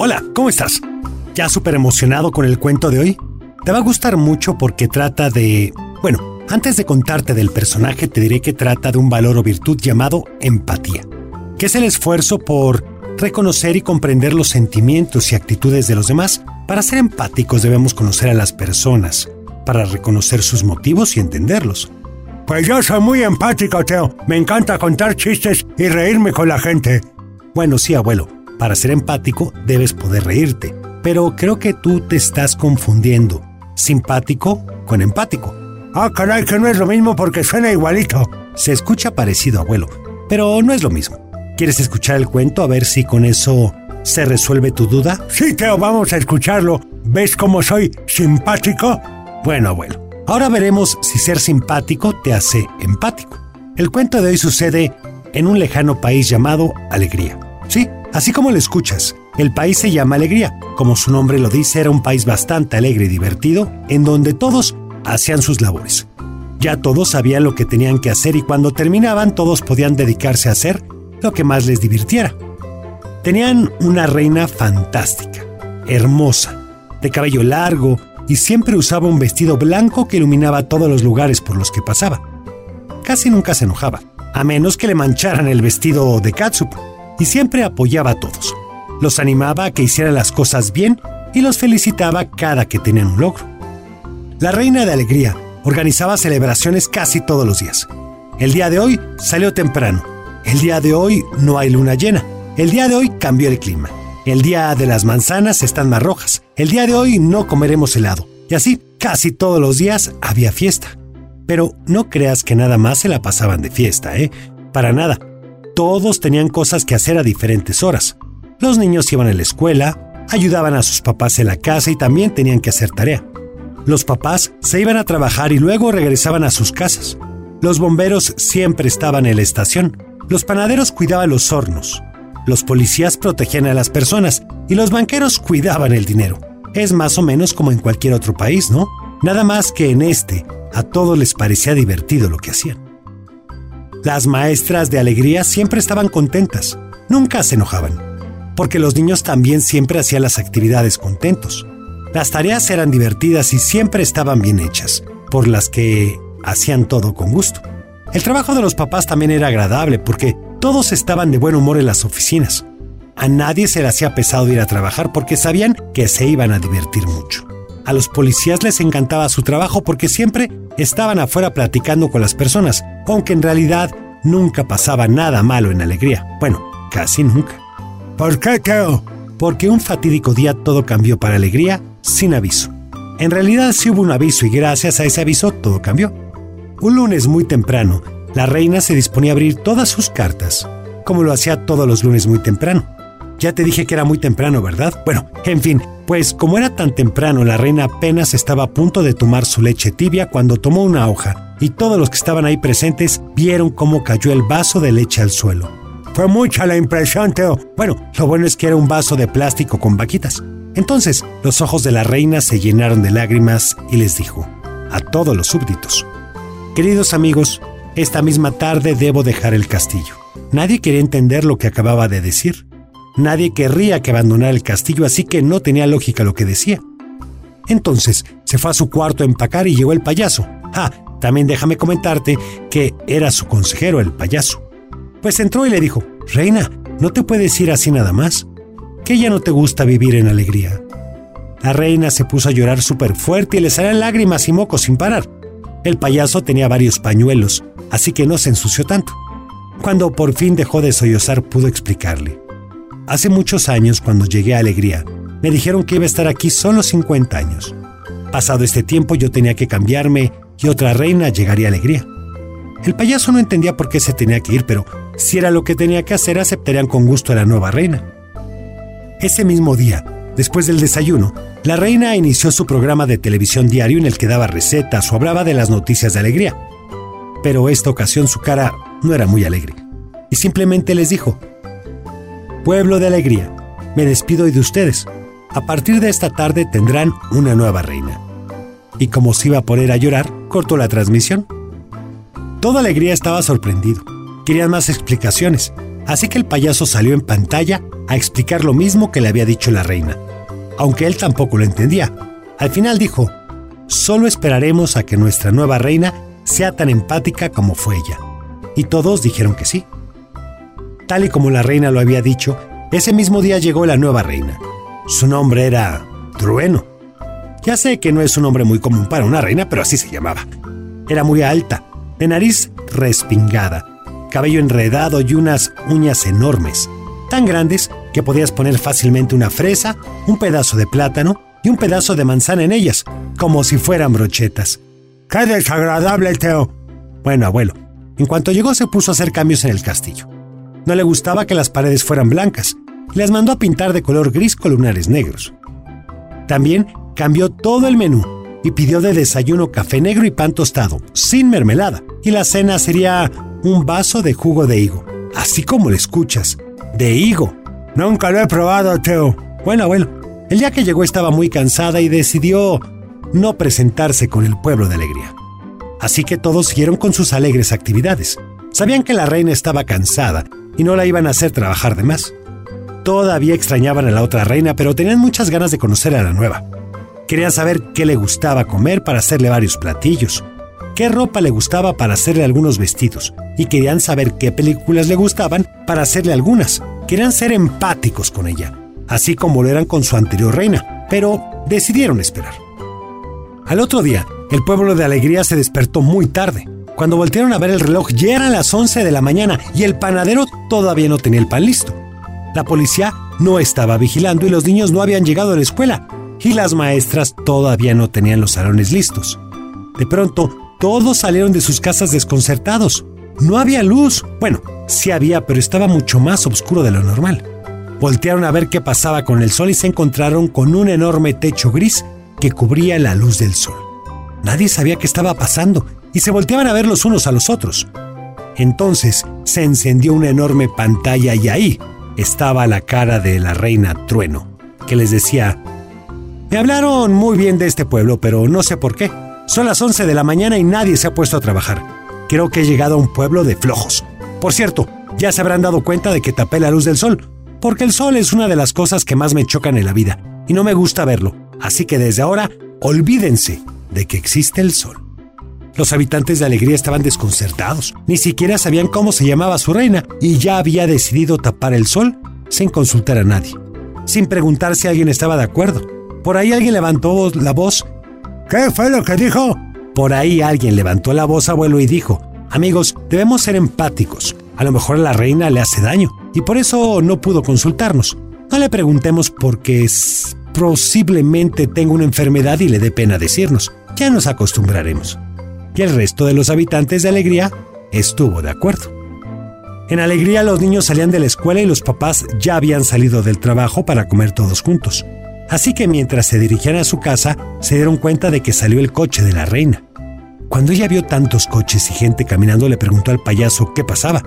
Hola, ¿cómo estás? ¿Ya súper emocionado con el cuento de hoy? Te va a gustar mucho porque trata de... Bueno, antes de contarte del personaje te diré que trata de un valor o virtud llamado empatía, que es el esfuerzo por reconocer y comprender los sentimientos y actitudes de los demás. Para ser empáticos debemos conocer a las personas, para reconocer sus motivos y entenderlos. Pues yo soy muy empático, Teo. Me encanta contar chistes y reírme con la gente. Bueno, sí, abuelo, para ser empático debes poder reírte, pero creo que tú te estás confundiendo. Simpático con empático. Ah, caray, que no es lo mismo porque suena igualito. Se escucha parecido, abuelo, pero no es lo mismo. ¿Quieres escuchar el cuento a ver si con eso se resuelve tu duda? Sí, Teo, vamos a escucharlo. ¿Ves cómo soy simpático? Bueno, abuelo, ahora veremos si ser simpático te hace empático. El cuento de hoy sucede en un lejano país llamado Alegría. Sí, Así como lo escuchas, el país se llama Alegría. Como su nombre lo dice, era un país bastante alegre y divertido, en donde todos hacían sus labores. Ya todos sabían lo que tenían que hacer y cuando terminaban todos podían dedicarse a hacer lo que más les divirtiera. Tenían una reina fantástica, hermosa, de cabello largo y siempre usaba un vestido blanco que iluminaba todos los lugares por los que pasaba. Casi nunca se enojaba, a menos que le mancharan el vestido de catsup y siempre apoyaba a todos. Los animaba a que hicieran las cosas bien y los felicitaba cada que tenían un logro. La reina de alegría organizaba celebraciones casi todos los días. El día de hoy salió temprano. El día de hoy no hay luna llena. El día de hoy cambió el clima. El día de las manzanas están más rojas. El día de hoy no comeremos helado. Y así, casi todos los días había fiesta. Pero no creas que nada más se la pasaban de fiesta, ¿eh? Para nada. Todos tenían cosas que hacer a diferentes horas. Los niños iban a la escuela, ayudaban a sus papás en la casa y también tenían que hacer tarea. Los papás se iban a trabajar y luego regresaban a sus casas. Los bomberos siempre estaban en la estación. Los panaderos cuidaban los hornos. Los policías protegían a las personas y los banqueros cuidaban el dinero. Es más o menos como en cualquier otro país, ¿no? Nada más que en este, a todos les parecía divertido lo que hacían. Las maestras de alegría siempre estaban contentas, nunca se enojaban, porque los niños también siempre hacían las actividades contentos. Las tareas eran divertidas y siempre estaban bien hechas, por las que hacían todo con gusto. El trabajo de los papás también era agradable porque todos estaban de buen humor en las oficinas. A nadie se le hacía pesado ir a trabajar porque sabían que se iban a divertir mucho. A los policías les encantaba su trabajo porque siempre estaban afuera platicando con las personas, aunque en realidad nunca pasaba nada malo en alegría. Bueno, casi nunca. ¿Por qué, Teo? Porque un fatídico día todo cambió para alegría sin aviso. En realidad sí hubo un aviso y gracias a ese aviso todo cambió. Un lunes muy temprano, la reina se disponía a abrir todas sus cartas, como lo hacía todos los lunes muy temprano. Ya te dije que era muy temprano, ¿verdad? Bueno, en fin, pues como era tan temprano, la reina apenas estaba a punto de tomar su leche tibia cuando tomó una hoja, y todos los que estaban ahí presentes vieron cómo cayó el vaso de leche al suelo. Fue mucha la impresión, Teo. Bueno, lo bueno es que era un vaso de plástico con vaquitas. Entonces, los ojos de la reina se llenaron de lágrimas y les dijo, a todos los súbditos, Queridos amigos, esta misma tarde debo dejar el castillo. Nadie quería entender lo que acababa de decir. Nadie querría que abandonara el castillo, así que no tenía lógica lo que decía. Entonces se fue a su cuarto a empacar y llegó el payaso. Ah, también déjame comentarte que era su consejero el payaso. Pues entró y le dijo, Reina, no te puedes ir así nada más. Que ya no te gusta vivir en alegría. La reina se puso a llorar súper fuerte y le salían lágrimas y mocos sin parar. El payaso tenía varios pañuelos, así que no se ensució tanto. Cuando por fin dejó de sollozar pudo explicarle. Hace muchos años, cuando llegué a Alegría, me dijeron que iba a estar aquí solo 50 años. Pasado este tiempo yo tenía que cambiarme y otra reina llegaría Alegría. El payaso no entendía por qué se tenía que ir, pero si era lo que tenía que hacer, aceptarían con gusto a la nueva reina. Ese mismo día, después del desayuno, la reina inició su programa de televisión diario en el que daba recetas o hablaba de las noticias de alegría. Pero esta ocasión su cara no era muy alegre. Y simplemente les dijo, Pueblo de alegría, me despido de ustedes. A partir de esta tarde tendrán una nueva reina. Y como se iba a poner a llorar, cortó la transmisión. Toda alegría estaba sorprendido. Querían más explicaciones, Así que el payaso salió en pantalla a explicar lo mismo que le había dicho la reina, aunque él tampoco lo entendía. Al final dijo, solo esperaremos a que nuestra nueva reina sea tan empática como fue ella. Y todos dijeron que sí. Tal y como la reina lo había dicho, ese mismo día llegó la nueva reina. Su nombre era Trueno. Ya sé que no es un nombre muy común para una reina, pero así se llamaba. Era muy alta, de nariz respingada, cabello enredado y unas uñas enormes, tan grandes que podías poner fácilmente una fresa, un pedazo de plátano y un pedazo de manzana en ellas, como si fueran brochetas. ¡Qué desagradable, Teo! Bueno, abuelo, en cuanto llegó se puso a hacer cambios en el castillo. No le gustaba que las paredes fueran blancas, y las mandó a pintar de color gris con lunares negros. También cambió todo el menú y pidió de desayuno café negro y pan tostado, sin mermelada, y la cena sería un vaso de jugo de higo, así como lo escuchas, de higo. Nunca lo he probado, Teo. Bueno, abuelo, el día que llegó estaba muy cansada y decidió no presentarse con el pueblo de alegría. Así que todos siguieron con sus alegres actividades. Sabían que la reina estaba cansada y no la iban a hacer trabajar de más. Todavía extrañaban a la otra reina, pero tenían muchas ganas de conocer a la nueva. Querían saber qué le gustaba comer para hacerle varios platillos, qué ropa le gustaba para hacerle algunos vestidos, y querían saber qué películas le gustaban para hacerle algunas. Querían ser empáticos con ella, así como lo eran con su anterior reina, pero decidieron esperar. Al otro día, el pueblo de Alegría se despertó muy tarde. Cuando voltearon a ver el reloj ya eran las 11 de la mañana y el panadero todavía no tenía el pan listo. La policía no estaba vigilando y los niños no habían llegado a la escuela y las maestras todavía no tenían los salones listos. De pronto, todos salieron de sus casas desconcertados. No había luz. Bueno, sí había, pero estaba mucho más oscuro de lo normal. Voltearon a ver qué pasaba con el sol y se encontraron con un enorme techo gris que cubría la luz del sol. Nadie sabía qué estaba pasando y se volteaban a ver los unos a los otros. Entonces se encendió una enorme pantalla y ahí estaba la cara de la reina Trueno, que les decía, me hablaron muy bien de este pueblo, pero no sé por qué. Son las 11 de la mañana y nadie se ha puesto a trabajar. Creo que he llegado a un pueblo de flojos. Por cierto, ya se habrán dado cuenta de que tapé la luz del sol, porque el sol es una de las cosas que más me chocan en la vida, y no me gusta verlo. Así que desde ahora, olvídense de que existe el sol. Los habitantes de Alegría estaban desconcertados, ni siquiera sabían cómo se llamaba su reina y ya había decidido tapar el sol sin consultar a nadie, sin preguntar si alguien estaba de acuerdo. Por ahí alguien levantó la voz. ¿Qué fue lo que dijo? Por ahí alguien levantó la voz, abuelo, y dijo, amigos, debemos ser empáticos. A lo mejor a la reina le hace daño y por eso no pudo consultarnos. No le preguntemos porque posiblemente tenga una enfermedad y le dé pena decirnos. Ya nos acostumbraremos. Y el resto de los habitantes de Alegría estuvo de acuerdo. En Alegría los niños salían de la escuela y los papás ya habían salido del trabajo para comer todos juntos. Así que mientras se dirigían a su casa, se dieron cuenta de que salió el coche de la reina. Cuando ella vio tantos coches y gente caminando, le preguntó al payaso qué pasaba.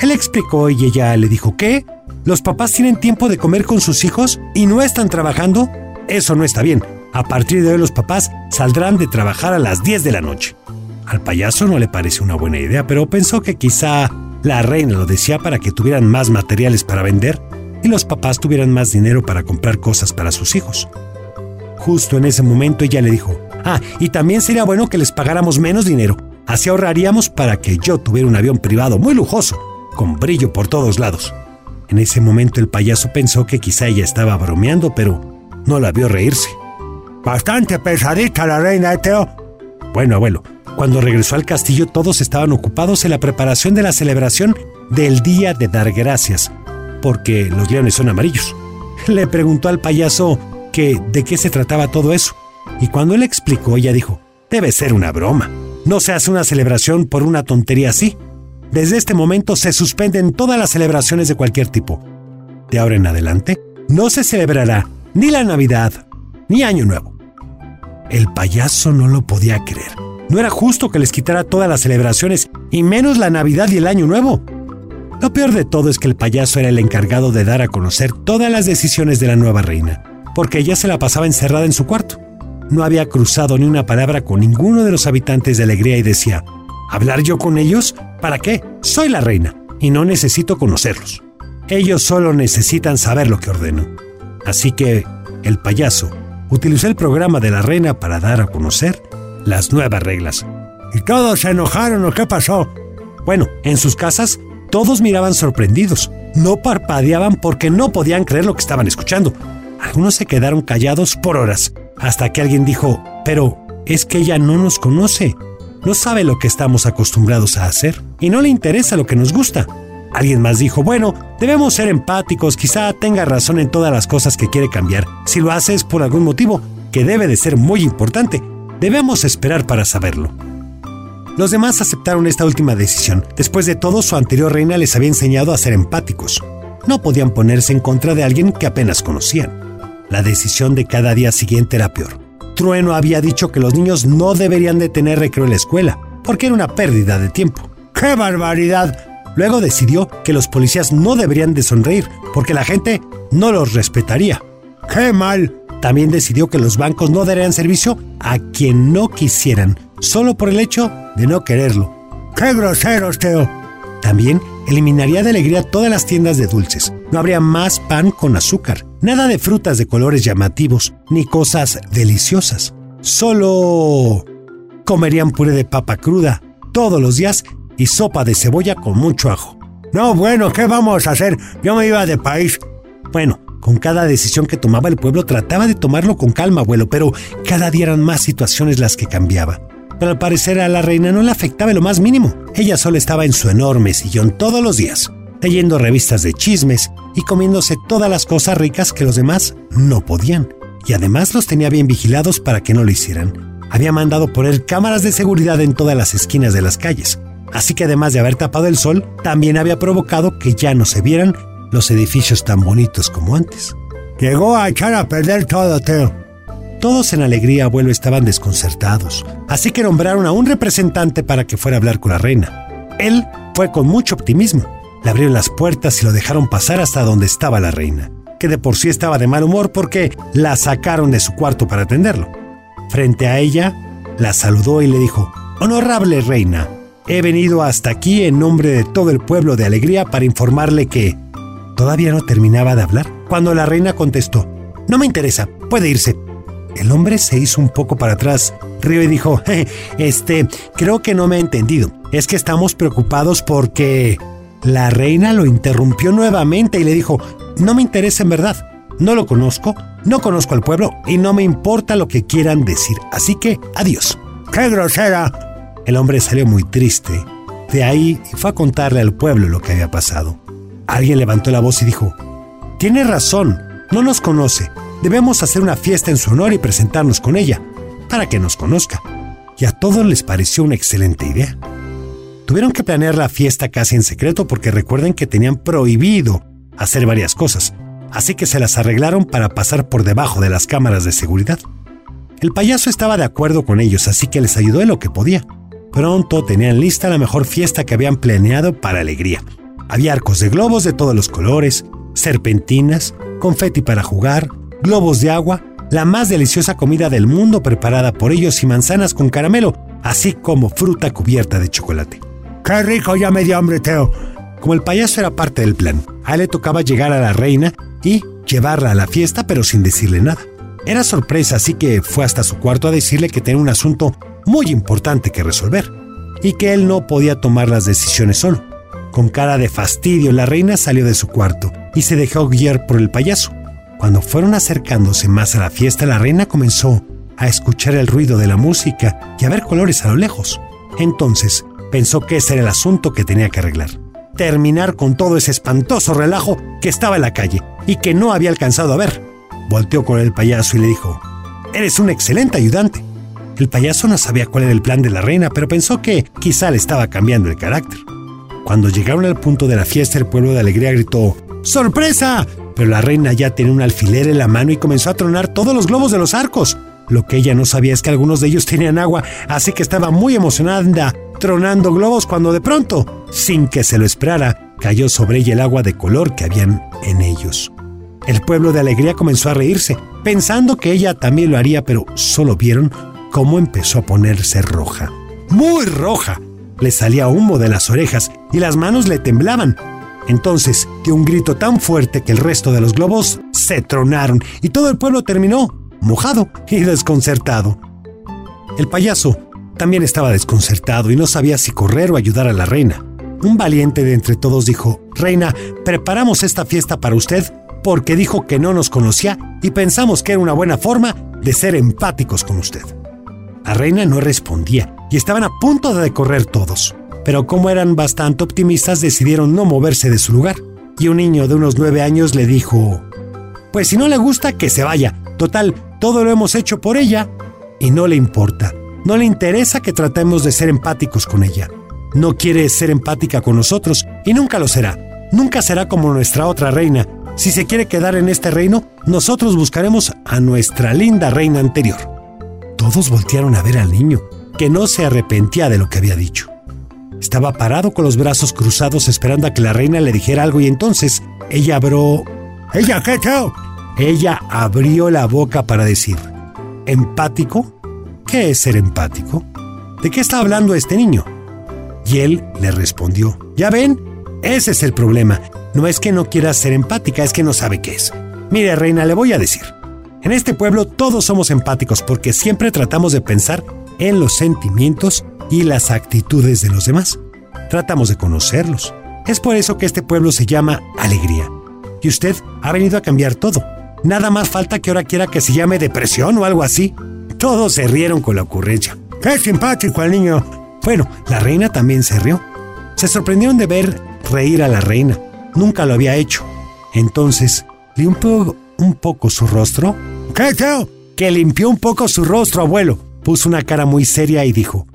Él explicó y ella le dijo, ¿qué? ¿Los papás tienen tiempo de comer con sus hijos y no están trabajando? Eso no está bien. A partir de hoy los papás saldrán de trabajar a las 10 de la noche. Al payaso no le pareció una buena idea, pero pensó que quizá la reina lo decía para que tuvieran más materiales para vender y los papás tuvieran más dinero para comprar cosas para sus hijos. Justo en ese momento ella le dijo, ah, y también sería bueno que les pagáramos menos dinero, así ahorraríamos para que yo tuviera un avión privado muy lujoso, con brillo por todos lados. En ese momento el payaso pensó que quizá ella estaba bromeando, pero no la vio reírse. Bastante pesadita la reina, ¿eh, Teo. Bueno, abuelo, cuando regresó al castillo todos estaban ocupados en la preparación de la celebración del Día de Dar Gracias, porque los leones son amarillos. Le preguntó al payaso que de qué se trataba todo eso, y cuando él explicó ella dijo, debe ser una broma. No se hace una celebración por una tontería así. Desde este momento se suspenden todas las celebraciones de cualquier tipo. De ahora en adelante, no se celebrará ni la Navidad ni Año Nuevo. El payaso no lo podía creer. No era justo que les quitara todas las celebraciones, y menos la Navidad y el Año Nuevo. Lo peor de todo es que el payaso era el encargado de dar a conocer todas las decisiones de la nueva reina, porque ella se la pasaba encerrada en su cuarto. No había cruzado ni una palabra con ninguno de los habitantes de Alegría y decía, ¿hablar yo con ellos? ¿Para qué? Soy la reina y no necesito conocerlos. Ellos solo necesitan saber lo que ordeno. Así que el payaso utilizó el programa de la reina para dar a conocer las nuevas reglas. ¿Y todos se enojaron o qué pasó? Bueno, en sus casas todos miraban sorprendidos. No parpadeaban porque no podían creer lo que estaban escuchando. Algunos se quedaron callados por horas, hasta que alguien dijo, pero es que ella no nos conoce, no sabe lo que estamos acostumbrados a hacer y no le interesa lo que nos gusta. Alguien más dijo, bueno, debemos ser empáticos, quizá tenga razón en todas las cosas que quiere cambiar. Si lo hace es por algún motivo, que debe de ser muy importante. Debemos esperar para saberlo. Los demás aceptaron esta última decisión. Después de todo, su anterior reina les había enseñado a ser empáticos. No podían ponerse en contra de alguien que apenas conocían. La decisión de cada día siguiente era peor. Trueno había dicho que los niños no deberían de tener recreo en la escuela, porque era una pérdida de tiempo. ¡Qué barbaridad! Luego decidió que los policías no deberían de sonreír, porque la gente no los respetaría. ¡Qué mal! También decidió que los bancos no darían servicio a quien no quisieran, solo por el hecho de no quererlo. ¡Qué groseros, Teo! También eliminaría de alegría todas las tiendas de dulces. No habría más pan con azúcar, nada de frutas de colores llamativos, ni cosas deliciosas. Solo comerían puré de papa cruda todos los días y sopa de cebolla con mucho ajo. No, bueno, ¿qué vamos a hacer? Yo me iba de país. Bueno, con cada decisión que tomaba el pueblo trataba de tomarlo con calma, abuelo, pero cada día eran más situaciones las que cambiaba. Pero al parecer a la reina no le afectaba lo más mínimo. Ella solo estaba en su enorme sillón todos los días, leyendo revistas de chismes y comiéndose todas las cosas ricas que los demás no podían. Y además los tenía bien vigilados para que no lo hicieran. Había mandado poner cámaras de seguridad en todas las esquinas de las calles. Así que además de haber tapado el sol, también había provocado que ya no se vieran los edificios tan bonitos como antes. Llegó a echar a perder todo, Teo. Todos en alegría, abuelo, estaban desconcertados, así que nombraron a un representante para que fuera a hablar con la reina. Él fue con mucho optimismo. Le abrieron las puertas y lo dejaron pasar hasta donde estaba la reina, que de por sí estaba de mal humor porque la sacaron de su cuarto para atenderlo. Frente a ella, la saludó y le dijo, Honorable reina, he venido hasta aquí en nombre de todo el pueblo de Alegría para informarle que... Todavía no terminaba de hablar cuando la reina contestó, No me interesa, puede irse. El hombre se hizo un poco para atrás, rió y dijo, este, creo que no me ha entendido. Es que estamos preocupados porque... La reina lo interrumpió nuevamente y le dijo, no me interesa en verdad. No lo conozco, no conozco al pueblo y no me importa lo que quieran decir. Así que, adiós. ¡Qué grosera! El hombre salió muy triste. De ahí fue a contarle al pueblo lo que había pasado. Alguien levantó la voz y dijo, Tiene razón, no nos conoce, Debemos hacer una fiesta en su honor y presentarnos con ella, para que nos conozca. Y a todos les pareció una excelente idea. Tuvieron que planear la fiesta casi en secreto porque recuerden que tenían prohibido hacer varias cosas, así que se las arreglaron para pasar por debajo de las cámaras de seguridad. El payaso estaba de acuerdo con ellos, así que les ayudó en lo que podía. Pronto tenían lista la mejor fiesta que habían planeado para alegría. Había arcos de globos de todos los colores, serpentinas, confeti para jugar, globos de agua, la más deliciosa comida del mundo preparada por ellos y manzanas con caramelo, así como fruta cubierta de chocolate. ¡Qué rico! Ya me dio hambre, Teo. Como el payaso era parte del plan, a él le tocaba llegar a la reina y llevarla a la fiesta, pero sin decirle nada. Era sorpresa, así que fue hasta su cuarto a decirle que tenía un asunto muy importante que resolver y que él no podía tomar las decisiones solo. Con cara de fastidio, la reina salió de su cuarto y se dejó guiar por el payaso. Cuando fueron acercándose más a la fiesta, la reina comenzó a escuchar el ruido de la música y a ver colores a lo lejos. Entonces pensó que ese era el asunto que tenía que arreglar. Terminar con todo ese espantoso relajo que estaba en la calle y que no había alcanzado a ver. Volteó con el payaso y le dijo, Eres un excelente ayudante. El payaso no sabía cuál era el plan de la reina, pero pensó que quizá le estaba cambiando el carácter. Cuando llegaron al punto de la fiesta, el pueblo de alegría gritó, ¡Sorpresa! Pero la reina ya tenía un alfiler en la mano y comenzó a tronar todos los globos de los arcos. Lo que ella no sabía es que algunos de ellos tenían agua, así que estaba muy emocionada tronando globos cuando de pronto, sin que se lo esperara, cayó sobre ella el agua de color que habían en ellos. El pueblo de alegría comenzó a reírse, pensando que ella también lo haría, pero solo vieron cómo empezó a ponerse roja. Muy roja. Le salía humo de las orejas y las manos le temblaban. Entonces dio un grito tan fuerte que el resto de los globos se tronaron y todo el pueblo terminó mojado y desconcertado. El payaso también estaba desconcertado y no sabía si correr o ayudar a la reina. Un valiente de entre todos dijo, Reina, preparamos esta fiesta para usted porque dijo que no nos conocía y pensamos que era una buena forma de ser empáticos con usted. La reina no respondía y estaban a punto de correr todos, pero como eran bastante optimistas decidieron no moverse de su lugar y un niño de unos nueve años le dijo, Pues si no le gusta, que se vaya. Total, todo lo hemos hecho por ella y no le importa. No le interesa que tratemos de ser empáticos con ella. No quiere ser empática con nosotros y nunca lo será. Nunca será como nuestra otra reina. Si se quiere quedar en este reino, nosotros buscaremos a nuestra linda reina anterior. Todos voltearon a ver al niño, que no se arrepentía de lo que había dicho. Estaba parado con los brazos cruzados esperando a que la reina le dijera algo y entonces ella abrió... ¿Ella qué, chao? Ella abrió la boca para decir, ¿empático? ¿Qué es ser empático? ¿De qué está hablando este niño? Y él le respondió, ¿ya ven? Ese es el problema. No es que no quiera ser empática, es que no sabe qué es. Mire, reina, le voy a decir. En este pueblo todos somos empáticos porque siempre tratamos de pensar en los sentimientos y las actitudes de los demás. Tratamos de conocerlos. Es por eso que este pueblo se llama Alegría. Y usted ha venido a cambiar todo. Nada más falta que ahora quiera que se llame depresión o algo así. Todos se rieron con la ocurrencia. ¡Qué simpático el niño! Bueno, la reina también se rió. Se sorprendieron de ver reír a la reina. Nunca lo había hecho. Entonces, limpió un poco su rostro. ¿Qué, tío? Que limpió un poco su rostro, abuelo. Puso una cara muy seria y dijo,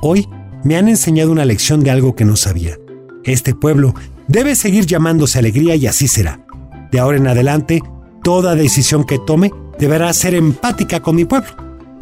Hoy me han enseñado una lección de algo que no sabía. Este pueblo debe seguir llamándose alegría y así será. De ahora en adelante, toda decisión que tome deberá ser empática con mi pueblo.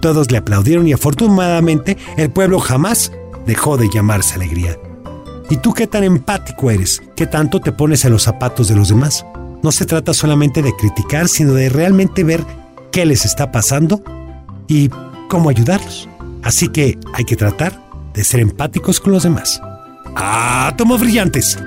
Todos le aplaudieron y afortunadamente el pueblo jamás dejó de llamarse alegría. ¿Y tú qué tan empático eres? ¿Qué tanto te pones en los zapatos de los demás? No se trata solamente de criticar, sino de realmente ver qué les está pasando y cómo ayudarlos. Así que hay que tratar de ser empáticos con los demás. ¡Átomos brillantes!